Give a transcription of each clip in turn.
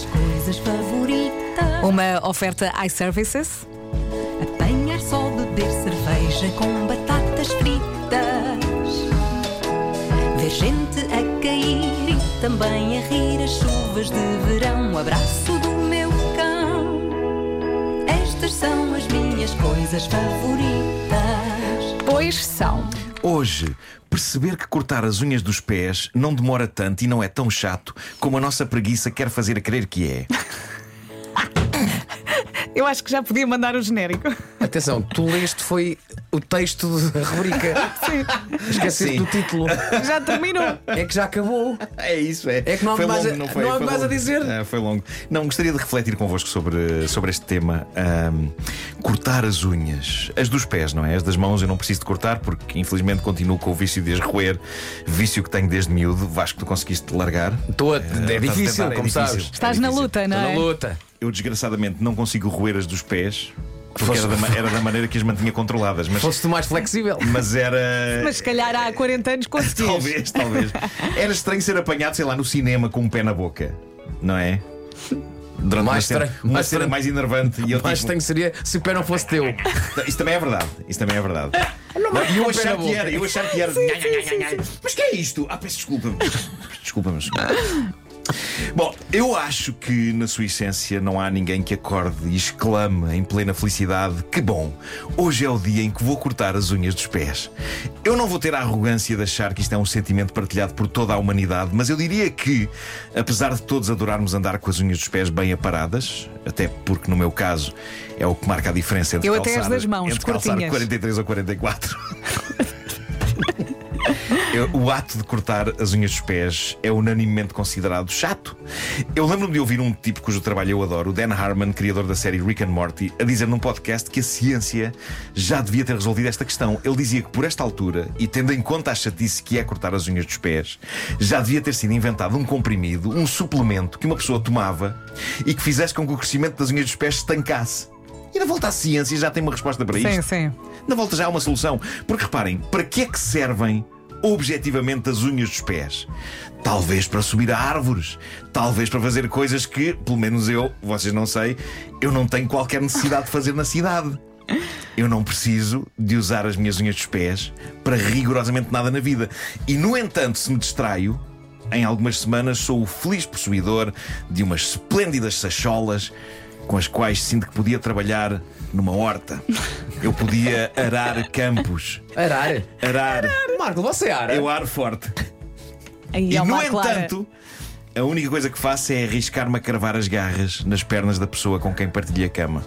minhas coisas favoritas. Uma oferta iServices. Apanhar só beber cerveja com batatas fritas. Ver gente a cair e também a rir as chuvas de verão. O abraço do meu cão. Estas são as minhas coisas favoritas. Pois são. Hoje, perceber que cortar as unhas dos pés não demora tanto e não é tão chato como a nossa preguiça quer fazer a crer que é. Eu acho que já podia mandar o genérico. Atenção, tu leste foi o texto da rubrica. Sim. do título. Já terminou. É que já acabou. É isso, é. É que não há mais longo, a- não foi? não há Foi mais a dizer. É, foi longo. Não, gostaria de refletir convosco sobre, sobre este tema. Ahm, cortar as unhas. As dos pés, não é? As das mãos eu não preciso de cortar porque infelizmente continuo com o vício de as roer. Vício que tenho desde miúdo. Vasco, tu conseguiste largar. Estou a- é a difícil, tentar, é como difícil. sabes. Estás É na luta, não Estou é? na luta. Eu desgraçadamente não consigo roer as dos pés. Porque Fosse- era da, era da maneira que as mantinha controladas. Mas, Foste mais flexível. mas era. Mas se calhar há 40 anos conseguias. Talvez, talvez. Era estranho ser apanhado, sei lá, no cinema com um pé na boca, não é? Durante Mais uma estranho, mais cena estranho. mais enervante. E eu Mais tipo, estranho seria se o pé não fosse teu. Isso também é verdade. Isso também é verdade. Não, E eu achar que era, eu achar que era. Nha, nha, nha. Mas que é isto? Ah, peço desculpa. Desculpa, mas. Bom, eu acho que na sua essência não há ninguém que acorde e exclame em plena felicidade: Que bom, hoje é o dia em que vou cortar as unhas dos pés. Eu não vou ter a arrogância de achar que isto é um sentimento partilhado por toda a humanidade, mas eu diria que, apesar de todos adorarmos andar com as unhas dos pés bem aparadas, até porque no meu caso é o que marca a diferença entre Eu até calçar, as das mãos, entre calçar curtinhas. 43 ou 44. Eu- o ato de cortar as unhas dos pés é unanimemente considerado chato. Eu lembro-me de ouvir um tipo cujo trabalho eu adoro, o Dan Harmon, criador da série Rick and Morty, a dizer num podcast que a ciência já devia ter resolvido esta questão. Ele dizia que por esta altura, e tendo em conta a chatice que é cortar as unhas dos pés, já devia ter sido inventado um comprimido, um suplemento que uma pessoa tomava e que fizesse com que o crescimento das unhas dos pés se estancasse. E na volta à ciência já tem uma resposta para isto. Sim, sim. Na volta já há uma solução. Porque reparem, para que é que servem objetivamente as unhas dos pés? Talvez para subir a árvores. Talvez para fazer coisas que, pelo menos eu, vocês não sei, eu não tenho qualquer necessidade de fazer na cidade. Eu não preciso de usar as minhas unhas dos pés para rigorosamente nada na vida. E, no entanto, se me distraio, em algumas semanas sou o feliz possuidor de umas esplêndidas sacholas com as quais sinto que podia trabalhar numa horta. Eu podia arar campos. Arar. Arar. Marco, você ara. Eu aro forte. Aí E é no entanto, a única coisa que faço é arriscar-me a cravar as garras nas pernas da pessoa com quem partilhei a cama.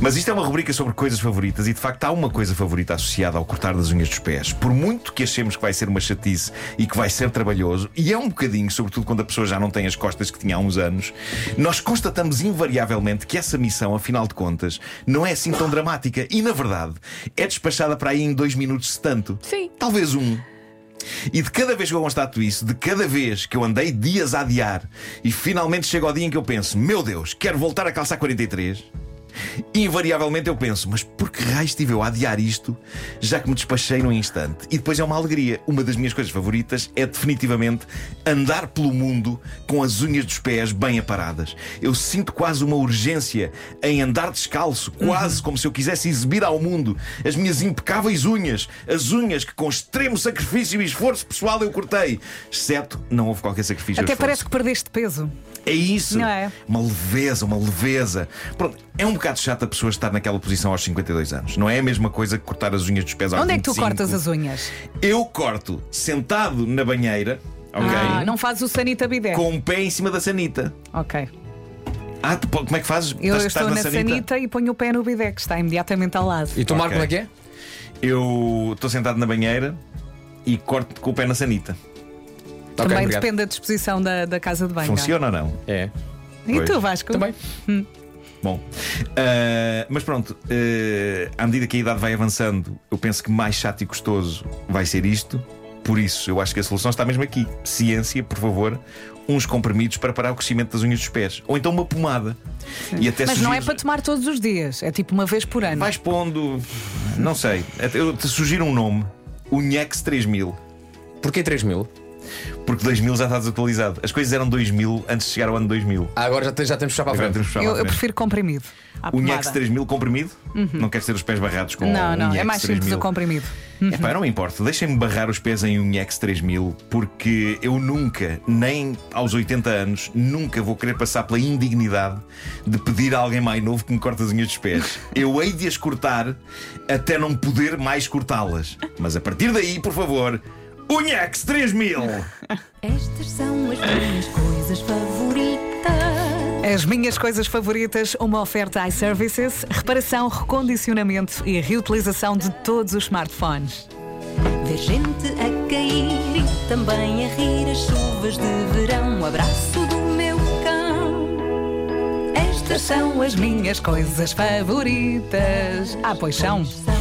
Mas isto é uma rubrica sobre coisas favoritas e de facto há uma coisa favorita associada ao cortar das unhas dos pés. Por muito que achemos que vai ser uma chatice e que vai ser trabalhoso, e é um bocadinho, sobretudo quando a pessoa já não tem as costas que tinha há uns anos, nós constatamos invariavelmente que essa missão, afinal de contas, não é assim tão dramática e, na verdade, é despachada para aí em dois minutos se tanto. Sim. Talvez um. E de cada vez que eu constato isso, de cada vez que eu andei dias a adiar e finalmente chega ao dia em que eu penso, meu Deus, quero voltar a calçar 43. Invariavelmente eu penso, mas por que raio estive eu a adiar isto, já que me despachei num instante? E depois é uma alegria. Uma das minhas coisas favoritas é definitivamente andar pelo mundo com as unhas dos pés bem aparadas. Eu sinto quase uma urgência em andar descalço, quase como se eu quisesse exibir ao mundo as minhas impecáveis unhas, as unhas que com extremo sacrifício e esforço pessoal eu cortei. Exceto, não houve qualquer sacrifício. Até parece que perdeste peso. É isso. Não é? Uma leveza, uma leveza. Pronto, é um bocado chato a pessoa estar naquela posição aos 52 anos. Não é a mesma coisa que cortar as unhas dos pés aos Onde é que tu 25. cortas as unhas? Eu corto sentado na banheira, ok? Ah, não fazes o sanita bidé. Com um pé em cima da sanita. Ok. Ah, tu- como é que fazes? Eu Estás- estou estás na sanita? e ponho o pé no bidé, que está imediatamente ao lado. E tu, Marco, como é que é? Eu estou sentado na banheira e corto com o pé na sanita. Também obrigado. depende da disposição da, da casa de banho. Funciona ou não? É. E Pois. tu, Vasco? Também. Bom, ah, mas pronto, ah, à medida que a idade vai avançando, eu penso que mais chato e custoso vai ser isto. Por isso, eu acho que a solução está mesmo aqui. Ciência, por favor, uns comprimidos para parar o crescimento das unhas dos pés. Ou então uma pomada. E até Mas não é sugiro- para tomar todos os dias, é tipo uma vez por ano. Vais pondo, não sei, eu te sugiro um nome: o Nhex 3000. Porquê 3 mil? Porque 2000 já está desatualizado. As coisas eram 2000 antes de chegar ao ano 2000. Ah, agora já, te- já temos que puxar para a frente. Eu, eu prefiro comprimido. O. Nhex 3000 comprimido? Não queres ter os pés barrados com Não, não, é mais simples 3000? o comprimido. Epá, não me importa, deixem-me barrar os pés em um Nhex 3000 porque eu nunca, nem aos 80 anos, nunca vou querer passar pela indignidade de pedir a alguém mais novo que me corte as unhas dos pés. Eu hei de as cortar até não poder mais cortá-las. Mas a partir daí, por favor, Unhex 3000! Estas são as minhas coisas favoritas. As minhas coisas favoritas, uma oferta iServices, reparação, recondicionamento e reutilização de todos os smartphones. Ver gente a cair e também a rir as chuvas de verão. O abraço do meu cão. Estas são as minhas coisas favoritas. Ah, pois são. são